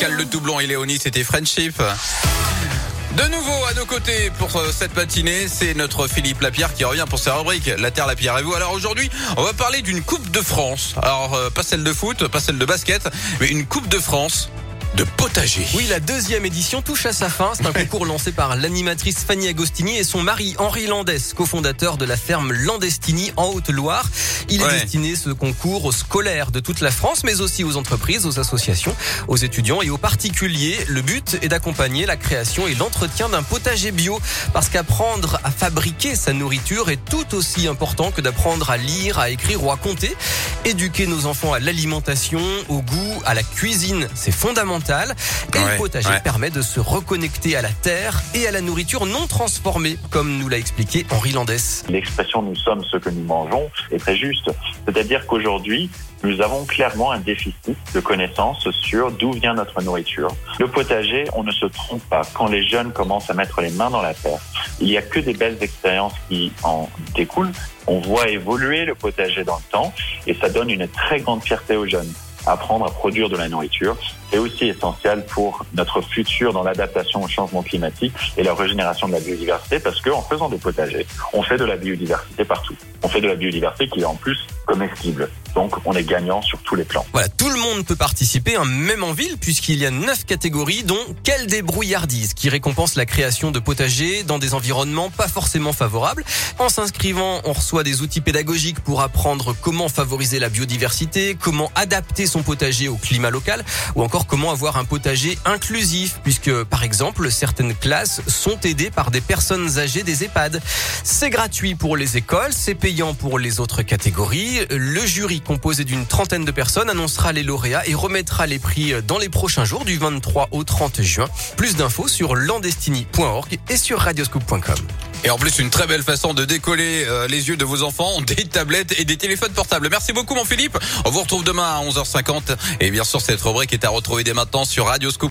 Le Toublon et Léonie, c'était Friendship. De nouveau à nos côtés pour euh, cette matinée, c'est notre Philippe Lapierre qui revient pour sa rubrique La Terre, la Pierre et vous. Alors aujourd'hui, on va parler d'une Coupe de France. Alors euh, pas celle de foot, pas celle de basket, mais une Coupe de France de potager. Oui, la deuxième édition touche à sa fin. C'est un concours lancé par l'animatrice Fanny Agostini et son mari Henri Landès, cofondateur de la ferme Landestini en Haute-Loire. Il est destiné ce concours aux scolaires de toute la France, mais aussi aux entreprises, aux associations, aux étudiants et aux particuliers. Le but est d'accompagner la création et l'entretien d'un potager bio, parce qu'apprendre à fabriquer sa nourriture est tout aussi important que d'apprendre à lire, à écrire ou à compter. Éduquer nos enfants à l'alimentation, au goût, à la cuisine, c'est fondamental. Et Ouais, le potager ouais. permet de se reconnecter à la terre et à la nourriture non transformée, comme nous l'a expliqué Henri Landès. L'expression nous sommes ce que nous mangeons est très juste. C'est-à-dire qu'aujourd'hui, nous avons clairement un déficit de connaissances sur d'où vient notre nourriture. Le potager, on ne se trompe pas. Quand les jeunes commencent à mettre les mains dans la terre, il n'y a que des belles expériences qui en découlent. On voit évoluer le potager dans le temps et ça donne une très grande fierté aux jeunes. Apprendre à produire de la nourriture, c'est aussi essentiel pour notre futur dans l'adaptation au changement climatique et la régénération de la biodiversité parce qu'en faisant des potagers, on fait de la biodiversité partout. On fait de la biodiversité qui est en plus Donc on est gagnant sur tous les plans. Voilà, tout le monde peut participer, hein, même en ville, puisqu'il y a neuf catégories, dont quelle débrouillardise, qui récompense la création de potagers dans des environnements pas forcément favorables. En s'inscrivant, on reçoit des outils pédagogiques pour apprendre comment favoriser la biodiversité, comment adapter son potager au climat local, ou encore comment avoir un potager inclusif, puisque par exemple, certaines classes sont aidées par des personnes âgées des EHPAD. C'est gratuit pour les écoles, c'est payant pour les autres catégories. Le jury, composé d'une trentaine de personnes, annoncera les lauréats et remettra les prix dans les prochains jours du 23 au 30 juin. Plus d'infos sur landestini.org et sur radioscoop.com. Et en plus, une très belle façon de décoller euh, les yeux de vos enfants, des tablettes et des téléphones portables. Merci beaucoup mon Philippe. On vous retrouve demain à 11h50. Et bien sûr, cette rubrique est à retrouver dès maintenant sur Radioscoop.